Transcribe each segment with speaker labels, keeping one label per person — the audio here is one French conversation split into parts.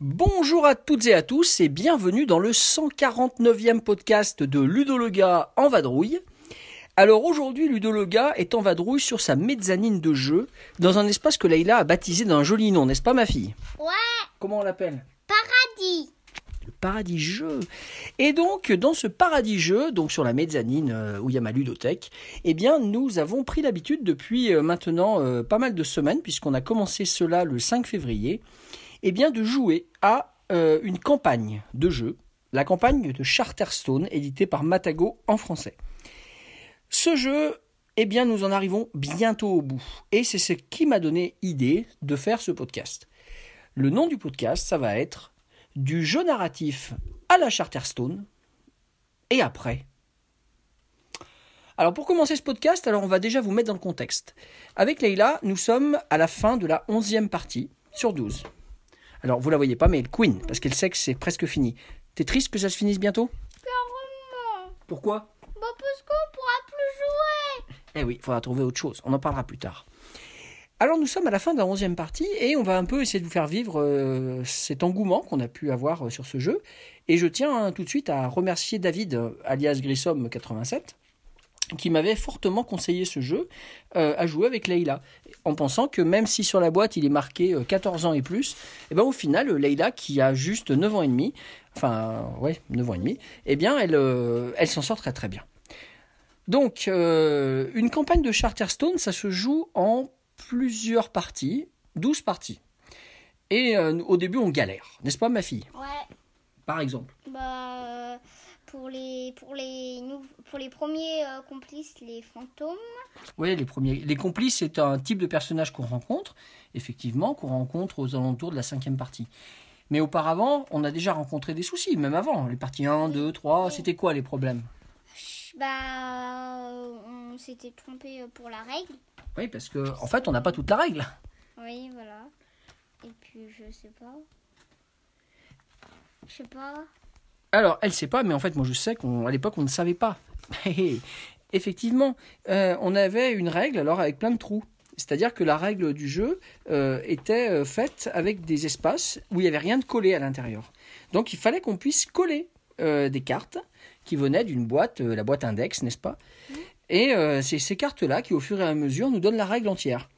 Speaker 1: Bonjour à toutes et à tous et bienvenue dans le 149e podcast de Ludo le gars en vadrouille. Alors aujourd'hui, Ludo le gars est en vadrouille sur sa mezzanine de jeu dans un espace que Leïla a baptisé d'un joli nom, n'est-ce pas ma fille?
Speaker 2: Ouais,
Speaker 1: Comment on l'appelle?
Speaker 2: Paradis.
Speaker 1: le paradis jeu. Et donc, dans ce paradis jeu, donc sur la mezzanine euh, où il y a ma ludothèque, eh bien, nous avons pris l'habitude depuis euh, maintenant euh, pas mal de semaines, puisqu'on a commencé cela le 5 février, eh bien, de jouer à une campagne de jeu, la campagne de Charterstone, éditée par Matago en français. Ce jeu, eh bien, nous en arrivons bientôt au bout. Et c'est ce qui m'a donné idée de faire ce podcast. Le nom du podcast, ça va être du jeu narratif à la Charterstone et après. Alors pour commencer ce podcast, alors on va déjà vous mettre dans le contexte. Avec Leïla, nous sommes à la fin de la 11e partie sur 12. Alors vous la voyez pas, mais elle queen, parce qu'elle sait que c'est presque fini. T'es triste que ça se finisse bientôt?
Speaker 2: Carrément.
Speaker 1: Pourquoi?
Speaker 2: Bah parce qu'on pourra.
Speaker 1: Eh oui, il faudra trouver autre chose, on en parlera plus tard. Alors nous sommes à la fin de la 11e partie et on va un peu essayer de vous faire vivre euh, cet engouement qu'on a pu avoir euh, sur ce jeu. Et je tiens hein, tout de suite à remercier David, euh, alias Grissom87, qui m'avait fortement conseillé ce jeu à jouer avec Leïla, en pensant que même si sur la boîte il est marqué euh, 14 ans et plus, et ben au final Leïla qui a juste 9 ans et demi, enfin ouais 9 ans et demi, eh bien elle, elle s'en sort très très bien. Donc euh, une campagne de Charterstone, ça se joue en plusieurs parties, 12 parties. Et euh, au début on galère, n'est-ce pas ma fille?
Speaker 2: Ouais.
Speaker 1: Par exemple.
Speaker 2: Bah euh, pour les pour les pour les premiers complices, les fantômes.
Speaker 1: Oui, les premiers. Les complices, c'est un type de personnage qu'on rencontre, effectivement, qu'on rencontre aux alentours de la cinquième partie. Mais auparavant, on a déjà rencontré des soucis, même avant. Les parties 1, 2, 3, c'était quoi les problèmes?
Speaker 2: Bah euh, on s'était trompé euh, pour la règle.
Speaker 1: Oui, parce que en fait, on n'a pas toute la règle.
Speaker 2: Oui, voilà. Et puis je sais pas. Je sais pas.
Speaker 1: Alors, elle sait pas, mais en fait, moi, je sais qu'à l'époque, on ne savait pas. Effectivement, euh, on avait une règle, alors avec plein de trous. C'est-à-dire que la règle du jeu euh, était euh, faite avec des espaces où il n'y avait rien de collé à l'intérieur. Donc, il fallait qu'on puisse coller euh, des cartes qui venaient d'une boîte, euh, la boîte index, n'est-ce pas? Et euh, c'est ces cartes-là qui, au fur et à mesure, nous donnent la règle entière.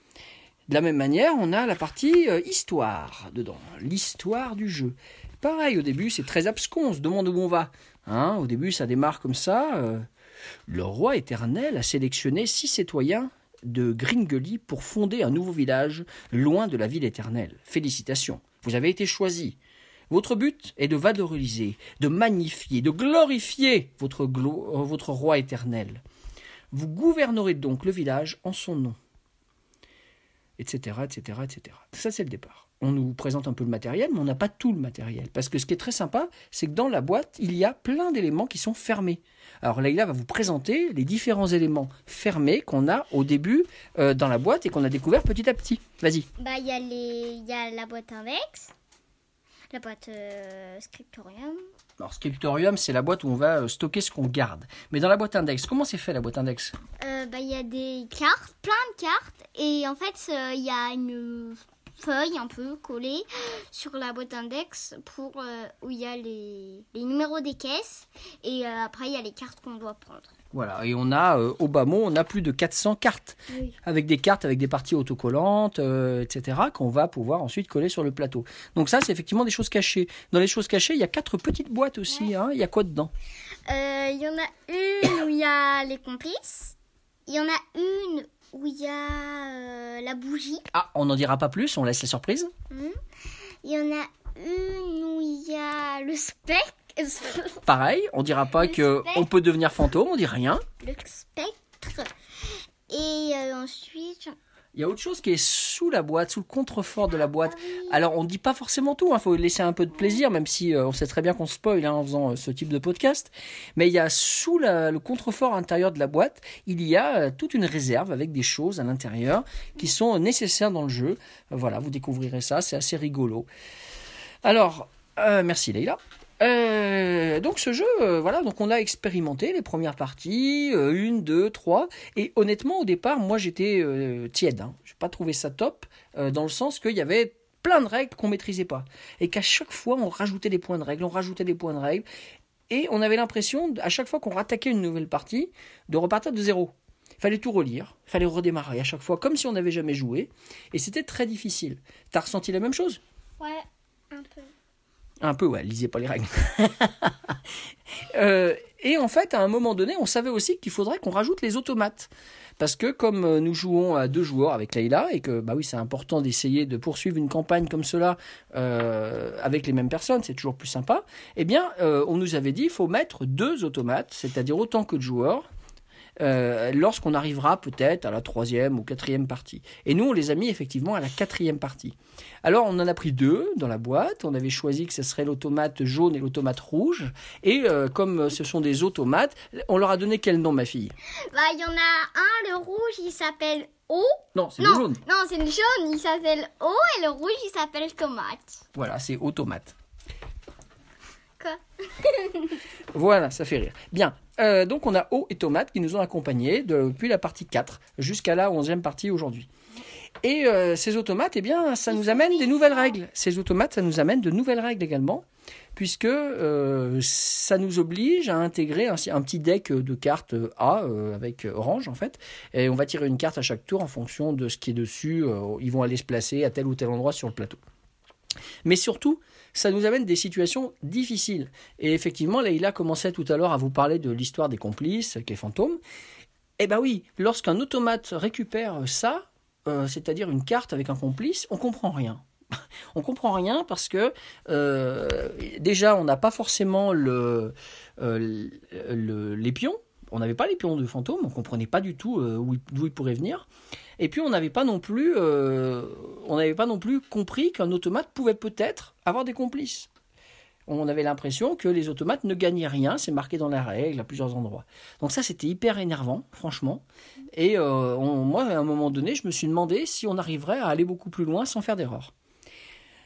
Speaker 1: De la même manière, on a la partie euh, histoire dedans, l'histoire du jeu. Pareil, au début, c'est très abscon, on se demande où on va. Hein, au début, ça démarre comme ça. le roi éternel a sélectionné six citoyens de Gringeli pour fonder un nouveau village loin de la ville éternelle. Félicitations, vous avez été choisis. Votre but est de valoriser, de magnifier, de glorifier euh, votre roi éternel. Vous gouvernerez donc le village en son nom etc., etc., etc. Ça, c'est le départ. On nous présente un peu le matériel, mais on n'a pas tout le matériel. Parce que ce qui est très sympa, c'est que dans la boîte, il y a plein d'éléments qui sont fermés. Alors Leïla va vous présenter les différents éléments fermés qu'on a au début euh, dans la boîte et qu'on a découvert petit à petit. Vas-y.
Speaker 2: Bah il y a la boîte index, la boîte euh, scriptorium.
Speaker 1: Alors Scriptorium, c'est la boîte où on va euh, stocker ce qu'on garde. Mais dans la boîte index, comment c'est fait la boîte index?
Speaker 2: Euh, bah, il y a des cartes, plein de cartes, et en fait, il y a une feuille un peu collée sur la boîte index pour euh, où il y a les, les numéros des caisses, et euh, après, il y a les cartes qu'on doit prendre.
Speaker 1: Voilà, et on a, euh, au bas mot, on a plus de 400 cartes.
Speaker 2: Oui.
Speaker 1: avec des cartes, avec des parties autocollantes, etc., qu'on va pouvoir ensuite coller sur le plateau. Donc ça, c'est effectivement des choses cachées. Dans les choses cachées, il y a quatre petites boîtes aussi. hein. Il y a quoi dedans?
Speaker 2: Il y en a une où il y a les complices, il y en a une où il y a euh, la bougie,
Speaker 1: Ah, on n'en dira pas plus, on laisse la surprise.
Speaker 2: il y en a une où il y a le spectre.
Speaker 1: Pareil, on dira pas
Speaker 2: Le
Speaker 1: que
Speaker 2: spectre.
Speaker 1: on peut devenir fantôme, on dit rien.
Speaker 2: le spectre. Et euh, ensuite,
Speaker 1: Il y a autre chose qui est sous la boîte, sous le contrefort de la boîte. Alors, on ne dit pas forcément tout, il faut laisser un peu de plaisir, même si euh, on sait très bien qu'on spoil hein, en faisant euh, ce type de podcast. Mais il y a sous le contrefort intérieur de la boîte, il y a euh, toute une réserve avec des choses à l'intérieur qui sont nécessaires dans le jeu. Voilà, vous découvrirez ça, c'est assez rigolo. Alors, merci Leïla. Euh, donc ce jeu, euh, voilà, donc on a expérimenté les premières parties, euh, une, deux, trois, et honnêtement au départ, moi j'étais tiède, hein. j'ai pas trouvé ça top, dans le sens qu'il y avait plein de règles qu'on maîtrisait pas, et qu'à chaque fois on rajoutait des points de règles, on rajoutait des points de règles, et on avait l'impression, à chaque fois qu'on rattaquait une nouvelle partie, de repartir de zéro. Il fallait tout relire, il fallait redémarrer à chaque fois, comme si on n'avait jamais joué, et c'était très difficile. T'as ressenti la même chose?
Speaker 2: Ouais, un peu.
Speaker 1: Un peu, ouais, lisez pas les règles. Euh, et en fait, à un moment donné, on savait aussi qu'il faudrait qu'on rajoute les automates. Parce que comme euh, nous jouons à deux joueurs avec Leïla, et que bah oui, c'est important d'essayer de poursuivre une campagne comme cela euh, avec les mêmes personnes, c'est toujours plus sympa, eh bien, on nous avait dit il faut mettre deux automates, c'est-à-dire autant que de joueurs, euh, lorsqu'on arrivera peut-être à la troisième ou quatrième partie. Et nous, on les a mis effectivement à la quatrième partie. Alors, on en a pris deux dans la boîte. On avait choisi que ce serait l'automate jaune et l'automate rouge. Et euh, comme ce sont des automates, on leur a donné quel nom, ma fille?
Speaker 2: Bah, il y en a un, le rouge, il s'appelle O.
Speaker 1: Non, c'est le jaune.
Speaker 2: non, c'est le jaune, il s'appelle O et le rouge, il s'appelle tomate.
Speaker 1: Voilà, c'est automate.
Speaker 2: Quoi?
Speaker 1: Voilà, ça fait rire. Bien, euh, donc on a O et Tomate qui nous ont accompagnés depuis la partie 4 jusqu'à la 11e partie aujourd'hui. Et euh, ces automates, eh bien, ça nous amène des nouvelles règles. Ces automates, ça nous amène de nouvelles règles également, puisque euh, ça nous oblige à intégrer un, un petit deck de cartes A euh, avec orange en fait, et on va tirer une carte à chaque tour en fonction de ce qui est dessus. ils vont aller se placer à tel ou tel endroit sur le plateau. Mais surtout, ça nous amène des situations difficiles. Et effectivement, Leïla commençait tout à l'heure à vous parler de l'histoire des complices, avec les fantômes. Eh ben oui, lorsqu'un automate récupère ça, euh, c'est-à-dire une carte avec un complice, on comprend rien. On comprend rien parce que euh, déjà on n'a pas forcément euh, le- les pions. On n'avait pas les pions de fantôme, on comprenait pas du tout d'où ils pourraient venir. Et puis on n'avait pas non plus, on n'avait pas non plus compris qu'un automate pouvait peut-être avoir des complices. On avait l'impression que les automates ne gagnaient rien, c'est marqué dans la règle à plusieurs endroits. Donc ça c'était hyper énervant, franchement. Et euh, moi à un moment donné, je me suis demandé si on arriverait à aller beaucoup plus loin sans faire d'erreur.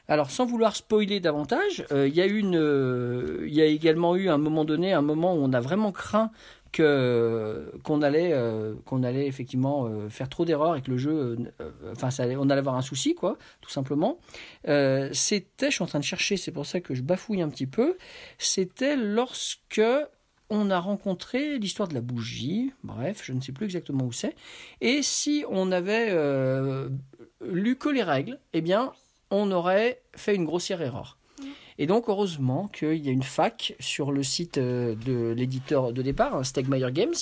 Speaker 1: Alors, sans vouloir spoiler davantage, euh, il y euh, y a également eu un moment donné, un moment où on a vraiment craint que qu'on allait, euh, qu'on allait effectivement euh, faire trop d'erreurs et que le jeu, euh, euh, enfin, on allait avoir un souci, quoi, tout simplement. Euh, c'était, je suis en train de chercher, c'est pour ça que je bafouille un petit peu. C'était lorsque on a rencontré l'histoire de la bougie. Bref, je ne sais plus exactement où c'est. Et si on avait euh, lu que les règles, eh bien, on aurait fait une grossière erreur. Et donc, heureusement qu'il y a une fac sur le site euh, de l'éditeur de départ, hein, Stegmaier Games,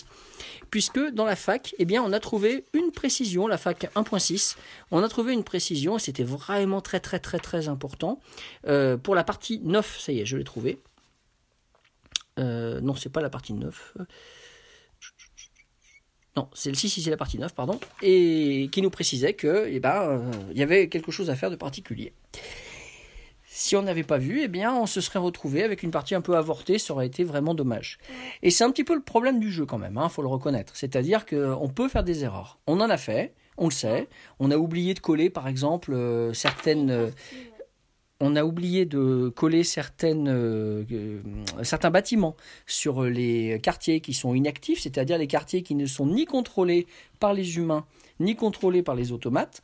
Speaker 1: puisque dans la fac, eh bien, on a trouvé une précision, la fac 1.6, on a trouvé une précision, et c'était vraiment très, très, très, très important. Euh, pour la partie 9, ça y est, je l'ai trouvé. Euh, non, c'est pas la partie 9. Non, c'est si, si, c'est la partie 9, pardon. Et qui nous précisait que, eh ben, euh, y avait quelque chose à faire de particulier. Si on n'avait pas vu, eh bien, on se serait retrouvé avec une partie un peu avortée, ça aurait été vraiment dommage. Et c'est un petit peu le problème du jeu quand même, il faut le reconnaître. C'est-à-dire qu'on peut faire des erreurs. On en a fait, on le sait. On a oublié de coller, par exemple, euh, certaines... euh, on a oublié de coller certaines, euh, certains bâtiments sur les quartiers qui sont inactifs, c'est-à-dire les quartiers qui ne sont ni contrôlés par les humains, ni contrôlés par les automates.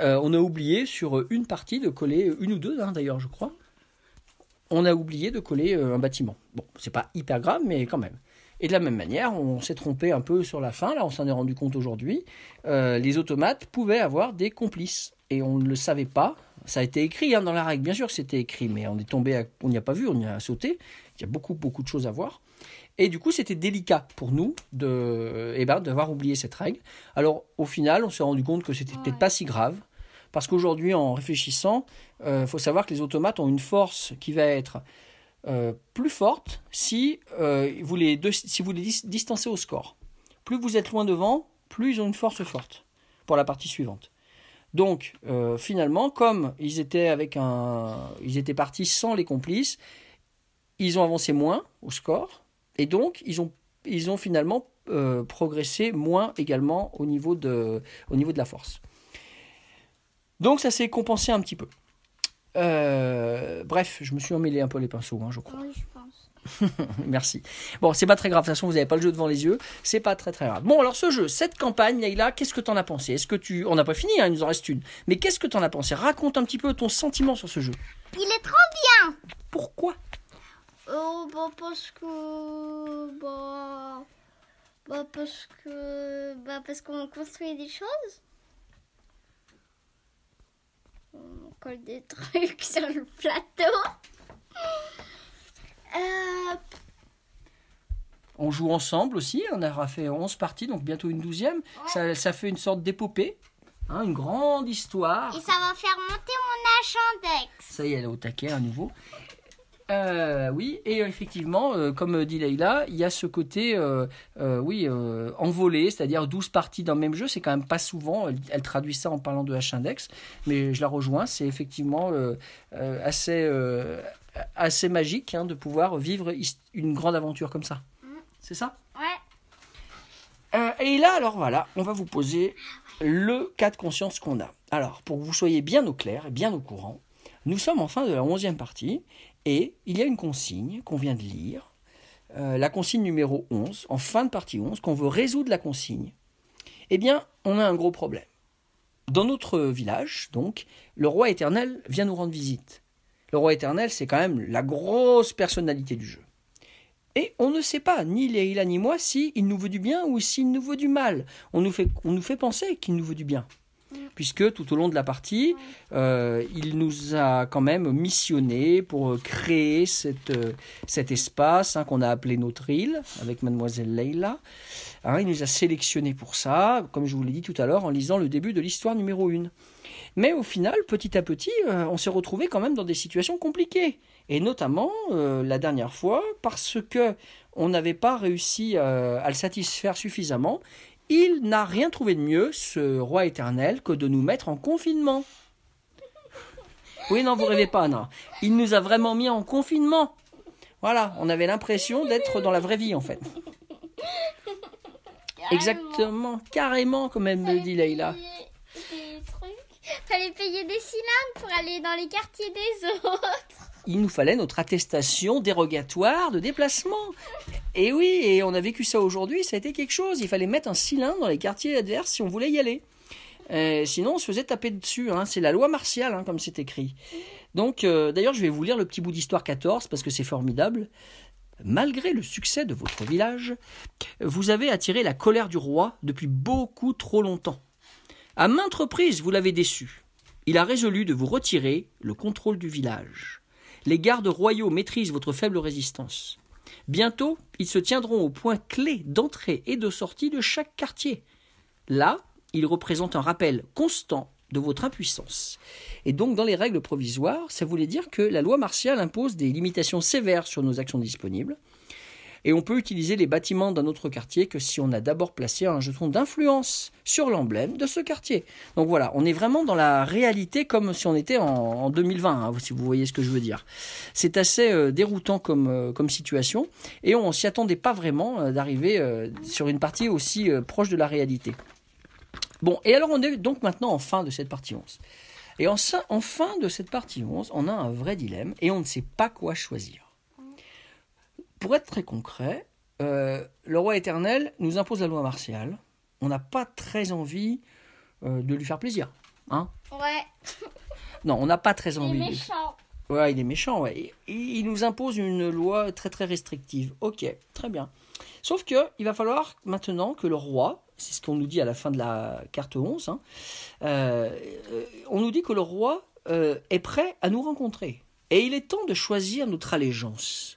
Speaker 1: Euh, on a oublié sur une partie de coller, une ou deux hein, d'ailleurs, je crois. On a oublié de coller euh, un bâtiment. Bon, c'est pas hyper grave, mais quand même. Et de la même manière, on s'est trompé un peu sur la fin, là on s'en est rendu compte aujourd'hui. Euh, les automates pouvaient avoir des complices. Et on ne le savait pas. Ça a été écrit hein, dans la règle, bien sûr que c'était écrit, mais on est tombé, à- on n'y a pas vu, on y a sauté. Il y a beaucoup, beaucoup de choses à voir. Et du coup, c'était délicat pour nous de, eh ben, d'avoir oublié cette règle. Alors, au final, on s'est rendu compte que c'était peut-être pas si grave. Parce qu'aujourd'hui, en réfléchissant, il faut savoir que les automates ont une force qui va être euh, plus forte si, euh, vous les, si vous les dis- distancez au score. Plus vous êtes loin devant, plus ils ont une force forte pour la partie suivante. Donc, euh, finalement, comme ils étaient, avec un, ils étaient partis sans les complices, ils ont avancé moins au score, et donc ils ont, ils ont finalement euh, progressé moins également au niveau de, au niveau de la force. Donc ça s'est compensé un petit peu. Euh, bref, je me suis emmêlé un peu les pinceaux, hein, je crois.
Speaker 2: Oui, je pense.
Speaker 1: Merci. Bon, c'est pas très grave. De toute façon, vous n'avez pas le jeu devant les yeux. C'est pas très très grave. Bon, alors ce jeu, cette campagne, Leïla, qu'est-ce que t'en as pensé? Est-ce que tu, on n'a pas fini, hein, il nous en reste une. Mais qu'est-ce que t'en as pensé? Raconte un petit peu ton sentiment sur ce jeu.
Speaker 2: Il est trop bien
Speaker 1: Pourquoi?
Speaker 2: Oh, bah parce que... Bah... Bah parce que... Bah parce qu'on construit des choses. On colle des trucs sur le plateau. Euh,
Speaker 1: On joue ensemble aussi. On aura fait 11 parties, donc bientôt une douzième. Ça, ça fait une sorte d'épopée, hein, une grande histoire.
Speaker 2: et ça va faire monter mon achandex.
Speaker 1: Ça y est, elle est au taquet à nouveau. Euh, oui, et effectivement, euh, comme dit Leïla, il y a ce côté, euh, euh, oui, euh, envolé, c'est-à-dire 12 parties dans le même jeu, c'est quand même pas souvent, elle, elle traduit ça en parlant de H-index, mais je la rejoins, c'est effectivement euh, euh, assez, euh, assez magique hein, de pouvoir vivre une grande aventure comme ça. C'est ça?
Speaker 2: Ouais.
Speaker 1: Euh, et là, alors voilà, on va vous poser le cas de conscience qu'on a. Alors, pour que vous soyez bien au clair et bien au courant, nous sommes en fin de la onzième partie et il y a une consigne qu'on vient de lire, euh, la consigne numéro 11, en fin de partie 11, qu'on veut résoudre la consigne. Eh bien, on a un gros problème. Dans notre village, donc, le roi éternel vient nous rendre visite. Le roi éternel, c'est quand même la grosse personnalité du jeu. Et on ne sait pas, ni Leïla ni moi, si il nous veut du bien ou s'il nous veut du mal. On nous fait penser qu'il nous veut du bien. Puisque tout au long de la partie, euh, il nous a quand même missionné pour créer cette, euh, cet espace hein, qu'on a appelé notre île, avec mademoiselle Leïla. Hein, il nous a sélectionné pour ça, comme je vous l'ai dit tout à l'heure, en lisant le début de l'histoire numéro 1. Mais au final, petit à petit, euh, on s'est retrouvé quand même dans des situations compliquées. Et notamment, la dernière fois, parce que on n'avait pas réussi à le satisfaire suffisamment, il n'a rien trouvé de mieux, ce roi éternel, que de nous mettre en confinement. Oui, non, vous rêvez pas, non. Il nous a vraiment mis en confinement. Voilà, on avait l'impression d'être dans la vraie vie, en fait. Exactement, carrément, comme elle me dit Leïla.
Speaker 2: Fallait payer des cylindres pour aller dans les quartiers des autres.
Speaker 1: Il nous fallait notre attestation dérogatoire de déplacement. Et oui, et on a vécu ça aujourd'hui, ça a été quelque chose. Il fallait mettre un cylindre dans les quartiers adverses si on voulait y aller. Euh, sinon, on se faisait taper dessus. hein. C'est la loi martiale, hein, comme c'est écrit. Donc, euh, d'ailleurs, je vais vous lire le petit bout d'histoire 14 parce que c'est formidable. Malgré le succès de votre village, vous avez attiré la colère du roi depuis beaucoup trop longtemps. À maintes reprises, vous l'avez déçu. Il a résolu de vous retirer le contrôle du village. Les gardes royaux maîtrisent votre faible résistance. Bientôt, ils se tiendront au point clé d'entrée et de sortie de chaque quartier. Là, ils représentent un rappel constant de votre impuissance. Et donc, dans les règles provisoires, ça voulait dire que la loi martiale impose des limitations sévères sur nos actions disponibles. Et on peut utiliser les bâtiments d'un autre quartier que si on a d'abord placé un jeton d'influence sur l'emblème de ce quartier. Donc voilà, on est vraiment dans la réalité comme si on était en, en 2020, hein, si vous voyez ce que je veux dire. C'est assez euh, déroutant comme, euh, comme situation et on s'y attendait pas vraiment euh, d'arriver sur une partie aussi proche de la réalité. Bon, et alors on est donc maintenant en fin de cette partie 11. Et en, en fin de cette partie 11, on a un vrai dilemme et on ne sait pas quoi choisir. Pour être très concret, euh, le roi éternel nous impose la loi martiale. On n'a pas très envie euh, de lui faire plaisir. Hein
Speaker 2: Ouais,
Speaker 1: non, on n'a pas très
Speaker 2: il est
Speaker 1: envie. de-
Speaker 2: méchant.
Speaker 1: Ouais, il est méchant, ouais. Il nous impose une loi très très restrictive. Ok, très bien. Sauf que il va falloir maintenant que le roi, c'est ce qu'on nous dit à la fin de la carte 11, hein, euh, on nous dit que le roi est prêt à nous rencontrer. Et il est temps de choisir notre allégeance.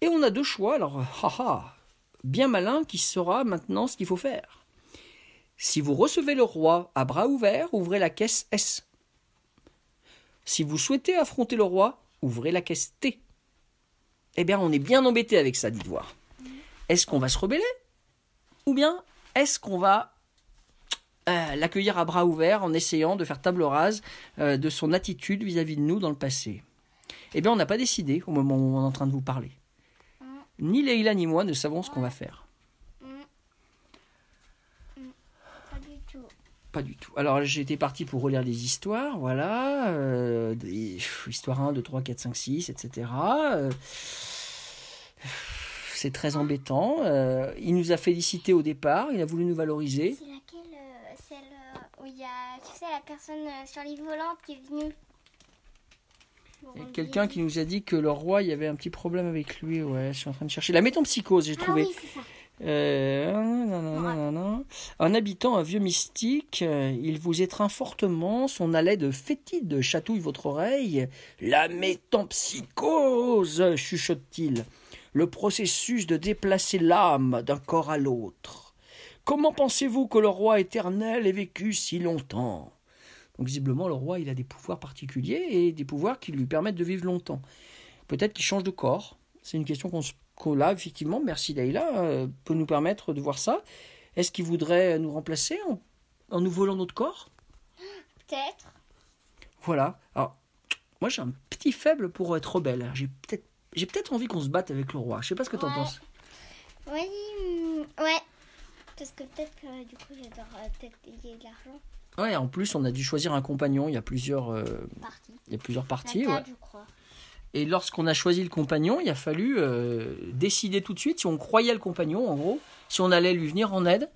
Speaker 1: Et on a deux choix, alors, haha, bien malin qui saura maintenant ce qu'il faut faire. Si vous recevez le roi à bras ouverts, ouvrez la caisse S. Si vous souhaitez affronter le roi, ouvrez la caisse T. Eh bien, on est bien embêté avec ça, dites voir. Est-ce qu'on va se rebeller? Ou bien est-ce qu'on va euh, l'accueillir à bras ouverts en essayant de faire table rase euh, de son attitude vis-à-vis de nous dans le passé? Eh bien, on n'a pas décidé au moment où on est en train de vous parler. Ni Leïla ni moi ne savons ce qu'on va faire.
Speaker 2: Mm. Mm. Pas du tout.
Speaker 1: Pas du tout. Alors, j'étais parti pour relire des histoires, voilà. euh, des, histoire 1, 2, 3, 4, 5, 6, etc. Euh, c'est très embêtant. Euh, il nous a félicité au départ, il a voulu nous valoriser.
Speaker 2: C'est laquelle euh, Celle euh, où il y a, tu sais, la personne euh, sur l'île volante qui est venue.
Speaker 1: Il y a quelqu'un qui nous a dit que le roi, il y avait un petit problème avec lui. Ouais, je suis en train de chercher. La métempsychose, j'ai
Speaker 2: Ah
Speaker 1: trouvé.
Speaker 2: oui, c'est ça.
Speaker 1: Euh. Un habitant, un vieux mystique, euh, il vous étreint fortement, son haleine fétide chatouille votre oreille. La métempsychose, chuchote-t-il, le processus de déplacer l'âme d'un corps à l'autre. Comment pensez-vous que le roi éternel ait vécu si longtemps? Donc visiblement, le roi, il a des pouvoirs particuliers et des pouvoirs qui lui permettent de vivre longtemps. Peut-être qu'il change de corps. C'est une question qu'on se là, effectivement, merci Leïla, euh, peut nous permettre de voir ça. Est-ce qu'il voudrait nous remplacer en, en nous volant notre corps?
Speaker 2: Peut-être.
Speaker 1: Voilà. Alors, moi j'ai un petit faible pour être rebelle. J'ai peut-être j'ai peut-être envie qu'on se batte avec le roi. Je sais pas ce que t'en
Speaker 2: Ouais.
Speaker 1: penses.
Speaker 2: Oui, mm, ouais. Parce que peut-être que du coup, j'adorerais peut-être payer de l'argent.
Speaker 1: Ouais, en plus, on a dû choisir un compagnon. Il y a plusieurs, euh, il y a plusieurs parties.
Speaker 2: quatre,
Speaker 1: ouais.
Speaker 2: je crois.
Speaker 1: Et lorsqu'on a choisi le compagnon, il a fallu euh, décider tout de suite si on croyait le compagnon, en gros, si on allait lui venir en aide,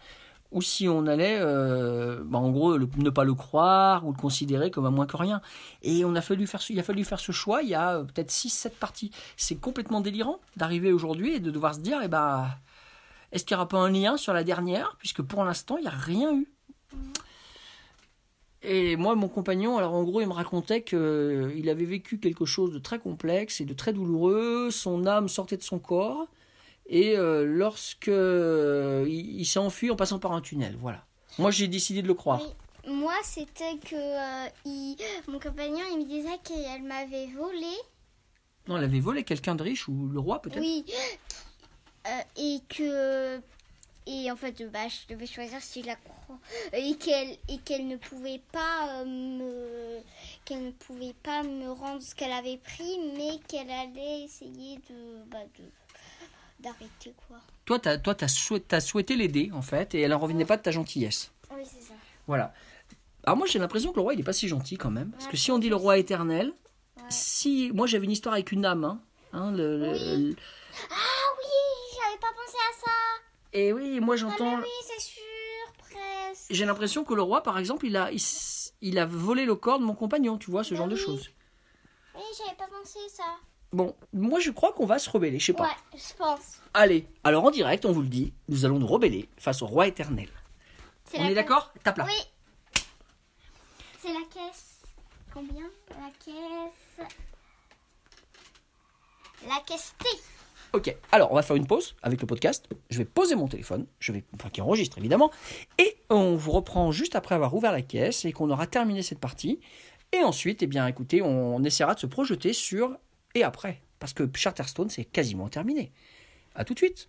Speaker 1: ou si on allait, euh, bah, en gros, le- ne pas le croire ou le considérer comme un moins que rien. Et on a fallu faire, il a fallu faire ce choix. Il y a euh, peut-être 6-7 parties. C'est complètement délirant d'arriver aujourd'hui et de devoir se dire, eh ben, est-ce qu'il n'y aura pas un lien sur la dernière, puisque pour l'instant, il n'y a rien eu. Et moi, mon compagnon, alors en gros, il me racontait qu'il avait vécu quelque chose de très complexe et de très douloureux. Son âme sortait de son corps. Et euh, lorsque euh, il, il s'est enfui en passant par un tunnel, voilà. Moi, j'ai décidé de le croire.
Speaker 2: Oui. Moi, c'était que euh, il- mon compagnon, il me disait qu'elle m'avait volé.
Speaker 1: Non, elle avait volé quelqu'un de riche ou le roi peut-être.
Speaker 2: Oui. Euh, et que. Et en fait, bah, je devais choisir si je la crois. Et qu'elle et qu'elle ne pouvait pas euh, me. Qu'elle ne pouvait pas me rendre ce qu'elle avait pris, mais qu'elle allait essayer de. Bah, de d'arrêter quoi.
Speaker 1: Toi, t'as, toi, t'as, souhaité, t'as souhaité l'aider en fait, et elle en revenait pas de ta gentillesse.
Speaker 2: Oui, c'est ça.
Speaker 1: Voilà. Alors moi, j'ai l'impression que le roi, il est pas si gentil quand même, parce
Speaker 2: Ouais,
Speaker 1: que si on dit le roi éternel,
Speaker 2: Ouais.
Speaker 1: si moi j'avais une histoire avec une âme, hein, hein, le- le-
Speaker 2: Oui.
Speaker 1: le-
Speaker 2: Ah
Speaker 1: et oui, moi
Speaker 2: Ah,
Speaker 1: j'entends.
Speaker 2: mais oui, c'est sûr, presque.
Speaker 1: J'ai l'impression que le roi, par exemple, il a, il, a volé le corps de mon compagnon, tu vois, ce
Speaker 2: Bah
Speaker 1: genre de
Speaker 2: oui.
Speaker 1: choses.
Speaker 2: Oui, j'avais pas pensé ça.
Speaker 1: Bon, moi je crois qu'on va se rebeller, je sais pas.
Speaker 2: Ouais, je pense.
Speaker 1: Allez, alors en direct, on vous le dit, nous allons nous rebeller face au roi éternel. On est d'accord? Tape là.
Speaker 2: Oui. C'est la caisse. Combien? La caisse. La caisse T.
Speaker 1: Ok, alors on va faire une pause avec le podcast. Je vais poser mon téléphone, je vais, enfin qui enregistre évidemment, et on vous reprend juste après avoir ouvert la caisse et qu'on aura terminé cette partie. Et ensuite, eh bien, écoutez, on essaiera de se projeter sur et après, parce que Charterstone c'est quasiment terminé. À tout de suite.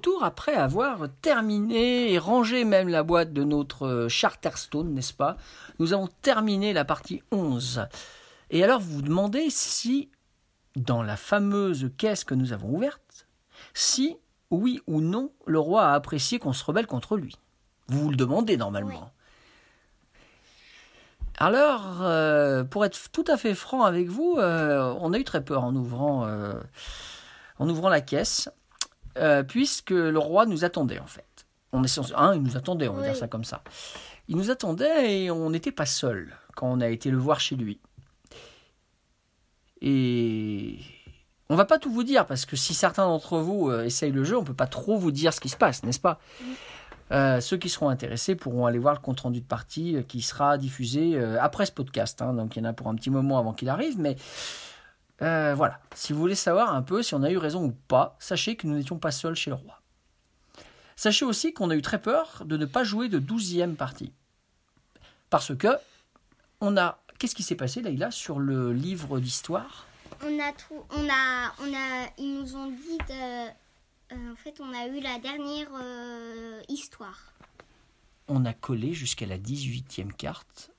Speaker 1: Retour après avoir terminé et rangé même la boîte de notre Charterstone, n'est-ce pas? Nous avons terminé la partie 11. Et alors vous vous demandez si, dans la fameuse caisse que nous avons ouverte, si, oui ou non, le roi a apprécié qu'on se rebelle contre lui? Vous vous le demandez normalement. Alors, euh, pour être tout à fait franc avec vous, euh, on a eu très peur en ouvrant, euh, en ouvrant la caisse, puisque le roi nous attendait en fait. On est hein, il nous attendait, on va dire ça comme ça. Il nous attendait et on n'était pas seul quand on a été le voir chez lui. Et on va pas tout vous dire parce que si certains d'entre vous essayent le jeu, on peut pas trop vous dire ce qui se passe, n'est-ce pas? Euh, ceux qui seront intéressés pourront aller voir le compte rendu de partie euh, qui sera diffusé euh, après ce podcast. Hein. donc il y en a pour un petit moment avant qu'il arrive, mais voilà. Si vous voulez savoir un peu si on a eu raison ou pas, sachez que nous n'étions pas seuls chez le roi. Sachez aussi qu'on a eu très peur de ne pas jouer de douzième partie. Parce que on a. Qu'est-ce qui s'est passé, Leïla, sur le livre d'histoire?
Speaker 2: On a, on a, on a, ils nous ont dit de, euh, en fait, on a eu la dernière euh, histoire.
Speaker 1: On a collé jusqu'à la 18e carte.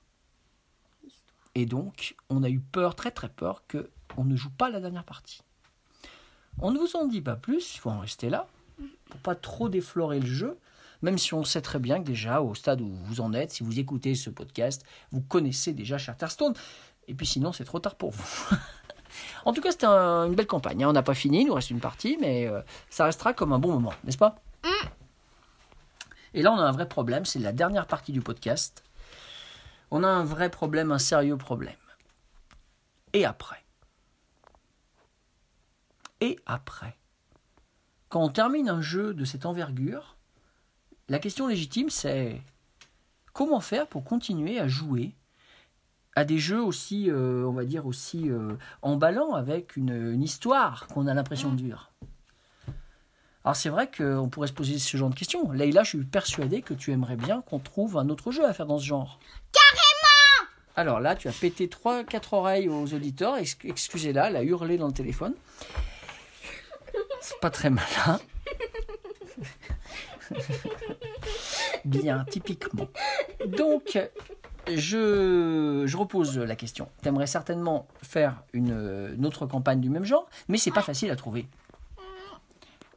Speaker 1: Et donc, on a eu peur, très très peur, que on ne joue pas la dernière partie. On ne vous en dit pas plus, il faut en rester là, pour pas trop déflorer le jeu, même si on sait très bien que déjà, au stade où vous en êtes, si vous écoutez ce podcast, vous connaissez déjà Charterstone. Et puis sinon, c'est trop tard pour vous. En tout cas, c'était une belle campagne. Hein. On n'a pas fini, il nous reste une partie, mais euh, ça restera comme un bon moment, n'est-ce pas? Mm. Et là, on a un vrai problème, c'est la dernière partie du podcast. On a un vrai problème, un sérieux problème. Et après? Et après? Quand on termine un jeu de cette envergure, la question légitime, c'est comment faire pour continuer à jouer à des jeux aussi, euh, on va dire, aussi euh, emballants, avec une, histoire qu'on a l'impression de vivre? Alors c'est vrai qu'on pourrait se poser ce genre de questions. Leïla, je suis persuadé que tu aimerais bien qu'on trouve un autre jeu à faire dans ce genre. Alors là, tu as pété 3-4 oreilles aux auditeurs. Excusez-la, elle a hurlé dans le téléphone. C'est pas très malin. bien, typiquement. Donc, je, repose la question. Tu aimerais certainement faire une, autre campagne du même genre, mais c'est pas facile à trouver.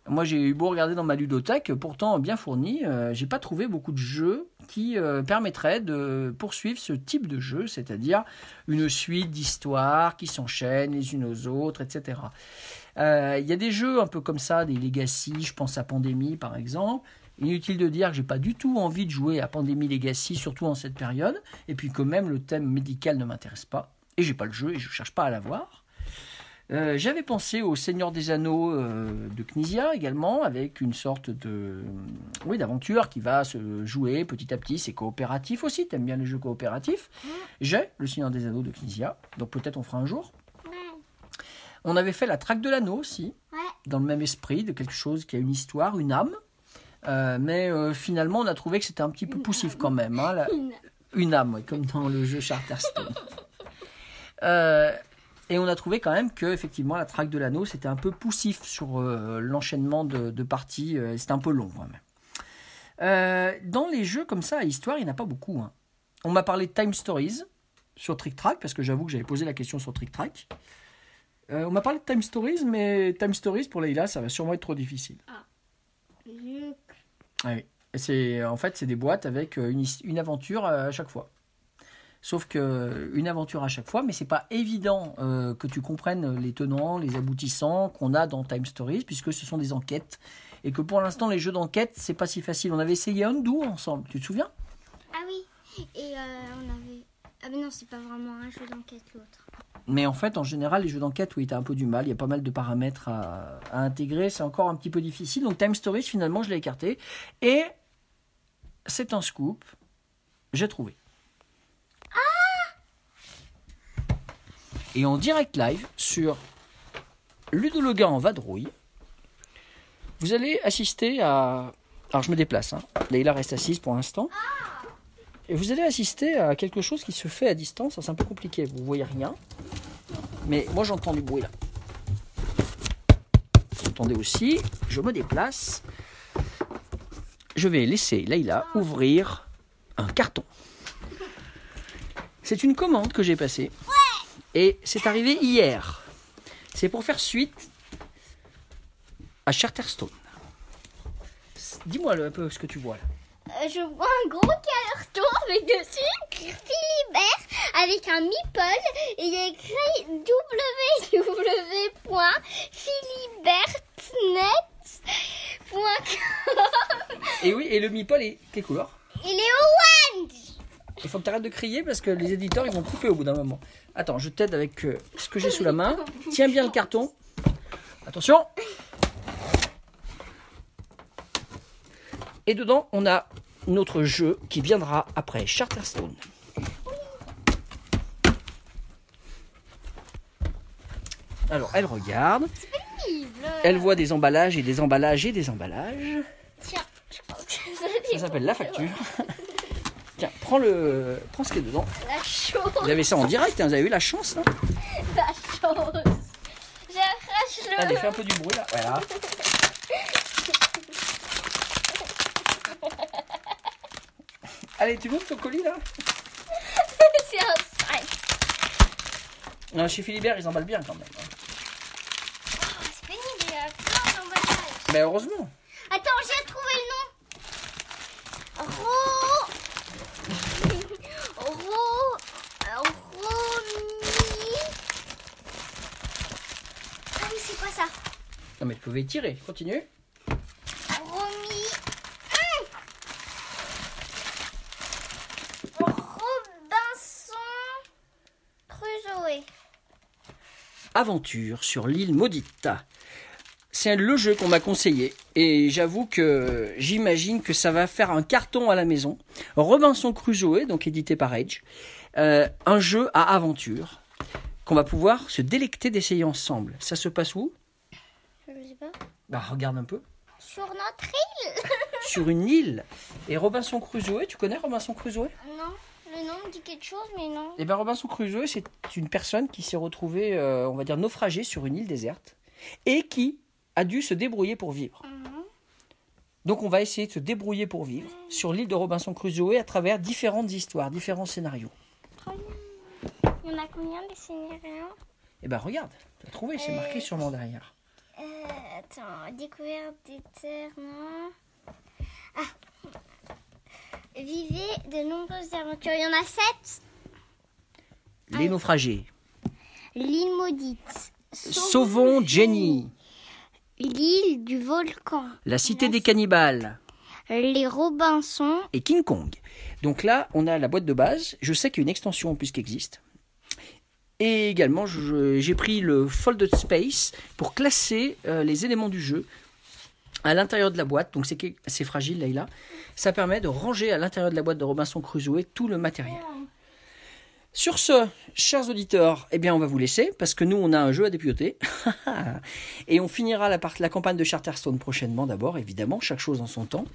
Speaker 1: Moi, j'ai eu beau regarder dans ma ludothèque, pourtant bien fournie, euh, j'ai pas trouvé beaucoup de jeux qui euh, permettraient de poursuivre ce type de jeu, c'est-à-dire une suite d'histoires qui s'enchaînent les unes aux autres, etc. Euh, il y a des jeux un peu comme ça, des Legacy, je pense à Pandémie par exemple, Inutile de dire que j'ai pas du tout envie de jouer à Pandémie Legacy, surtout en cette période, et puis que même le thème médical ne m'intéresse pas, et j'ai pas le jeu et je cherche pas à l'avoir. Euh, j'avais pensé au Seigneur des Anneaux euh, de Knizia également, avec une sorte de oui d'aventure qui va se jouer petit à petit. C'est coopératif aussi. T'aimes bien les jeux coopératifs? J'ai le Seigneur des Anneaux de Knizia, donc peut-être on fera un jour. On avait fait la traque de l'anneau aussi, dans le même esprit de quelque chose qui a une histoire, une âme. Euh, mais euh, finalement, on a trouvé que c'était un petit peu poussif quand même. Hein, Une âme, comme dans le jeu Charterstone. Euh, et on a trouvé quand même que effectivement la traque de l'anneau c'était un peu poussif sur l'enchaînement de, parties. c'était un peu long quand même. dans les jeux comme ça à histoire, il n'y en a pas beaucoup. Hein. On m'a parlé de Time Stories sur Trick Track parce que j'avoue que j'avais posé la question sur Trick Track. on m'a parlé de Time Stories, mais Time Stories pour Leïla, ça va sûrement être trop difficile. Ah. Oui. C'est en fait c'est des boîtes avec euh, une, aventure à chaque fois. Sauf que euh, une aventure à chaque fois, mais c'est pas évident euh, que tu comprennes les tenants, les aboutissants qu'on a dans Time Stories, puisque ce sont des enquêtes et que pour l'instant les jeux d'enquête c'est pas si facile. On avait essayé Undo ensemble, tu te souviens?
Speaker 2: Ah oui. Et on avait ah mais non c'est pas vraiment un jeu d'enquête l'autre.
Speaker 1: Mais en fait, en général, les jeux d'enquête, oui, tu as un peu du mal. Il y a pas mal de paramètres à, intégrer. C'est encore un petit peu difficile. Donc, Time Stories, finalement, je l'ai écarté. Et c'est un scoop. J'ai trouvé. Et en direct live sur Ludologa en vadrouille, vous allez assister à. Alors, je me déplace. Hein. Leïla reste assise pour l'instant. Et vous allez assister à quelque chose qui se fait à distance. C'est un peu compliqué. Vous voyez rien. Mais moi j'entends du bruit là. entendez aussi, je me déplace. Je vais laisser Leïla ouvrir un carton. C'est une commande que j'ai passée. Et c'est arrivé hier. C'est pour faire suite à Charterstone. Dis-moi un peu ce que tu vois là.
Speaker 2: Euh, je vois un gros carton avec dessus Philibert avec un meeple et il y a écrit www.philibertnet.com.
Speaker 1: Et oui, et le meeple est quelle couleur?
Speaker 2: Il est orange.
Speaker 1: Il faut que tu arrêtes de crier parce que les éditeurs ils vont couper au bout d'un moment. Attends, je t'aide avec euh, ce que j'ai sous la main. Tiens bien le carton. Attention. Et dedans, on a notre jeu qui viendra après Charterstone. Alors, elle regarde, elle voit des emballages et des emballages et des emballages.
Speaker 2: Tiens, je pense que ça
Speaker 1: Ça s'appelle la facture. Prends le, prends ce qui est dedans.
Speaker 2: La chose.
Speaker 1: Vous avez ça en direct, hein, vous avez eu la chance. Hein
Speaker 2: La chose. J'arrache le.
Speaker 1: Allez, fais un peu du bruit là. Voilà. Allez, tu montes ton colis là
Speaker 2: C'est un sac.
Speaker 1: Non, Chez Philibert, ils emballent bien quand même. hein.
Speaker 2: Oh, c'est pénible, il y a plein d'emballages.
Speaker 1: Mais heureusement.
Speaker 2: Attends, j'ai trouvé le nom. Ro. Ro. Romi. Ah oui, c'est quoi ça
Speaker 1: Tirer. Continue.
Speaker 2: Hum. Robinson Crusoe.
Speaker 1: Aventure sur l'île maudite. C'est le jeu qu'on m'a conseillé et j'avoue que j'imagine que ça va faire un carton à la maison. Robinson Crusoe, donc édité par Edge, Euh, un jeu à aventure qu'on va pouvoir se délecter d'essayer ensemble. Ça se passe où? Bah regarde un peu.
Speaker 2: Sur notre île
Speaker 1: Sur une île. Et Robinson Crusoe, tu connais Robinson Crusoe?
Speaker 2: Non, le nom me dit quelque chose, mais non.
Speaker 1: Eh bien, Robinson Crusoe, c'est une personne qui s'est retrouvée, euh, on va dire, naufragée sur une île déserte et qui a dû se débrouiller pour vivre.
Speaker 2: Mhm.
Speaker 1: Donc, on va essayer de se débrouiller pour vivre sur l'île de Robinson Crusoe à travers différentes histoires, différents scénarios.
Speaker 2: Il y en a combien des scénarios?
Speaker 1: Eh ben, regarde, tu as trouvé, c'est marqué sûrement derrière.
Speaker 2: Attends, découverte des terres, non Ah Vivez de nombreuses aventures. Il y en a sept.
Speaker 1: Les naufragés.
Speaker 2: L'île maudite.
Speaker 1: Sauvons Jenny.
Speaker 2: L'île du volcan.
Speaker 1: La cité des cannibales.
Speaker 2: Les Robinson.
Speaker 1: et King Kong. Donc là, on a la boîte de base. Je sais qu'il y a une extension en plus qui existe. Et également, j'ai pris le Folded Space pour classer euh, les éléments du jeu à l'intérieur de la boîte. Donc c'est fragile, Leïla. Ça permet de ranger à l'intérieur de la boîte de Robinson Crusoe tout le matériel. Sur ce, chers auditeurs, eh bien, on va vous laisser parce que nous, on a un jeu à dépioter. Et on finira la, part- la campagne de Charterstone prochainement, d'abord, évidemment, chaque chose en son temps.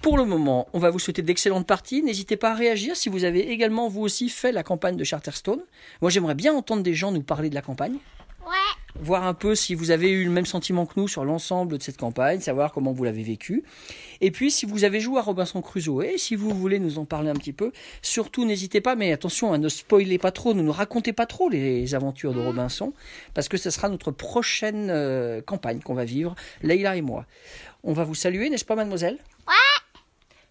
Speaker 1: Pour le moment, on va vous souhaiter d'excellentes parties. N'hésitez pas à réagir si vous avez également, vous aussi, fait la campagne de Charterstone. Moi, j'aimerais bien entendre des gens nous parler de la campagne
Speaker 2: Ouais.
Speaker 1: voir un peu si vous avez eu le même sentiment que nous sur l'ensemble de cette campagne, savoir comment vous l'avez vécu. Et puis, si vous avez joué à Robinson Crusoe, et si vous voulez nous en parler un petit peu, surtout n'hésitez pas, mais attention, à ne spoiler pas trop, ne nous racontez pas trop les aventures de Robinson, parce que ce sera notre prochaine euh, campagne qu'on va vivre, Leïla et moi. On va vous saluer, n'est-ce pas, mademoiselle?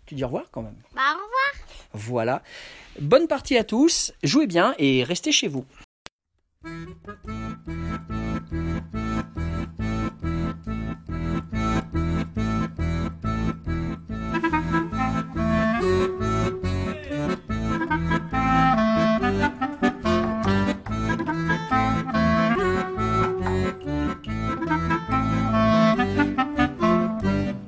Speaker 1: Tu dis au revoir quand même.
Speaker 2: Bah, au revoir.
Speaker 1: Voilà. Bonne partie à tous, jouez bien et restez chez vous.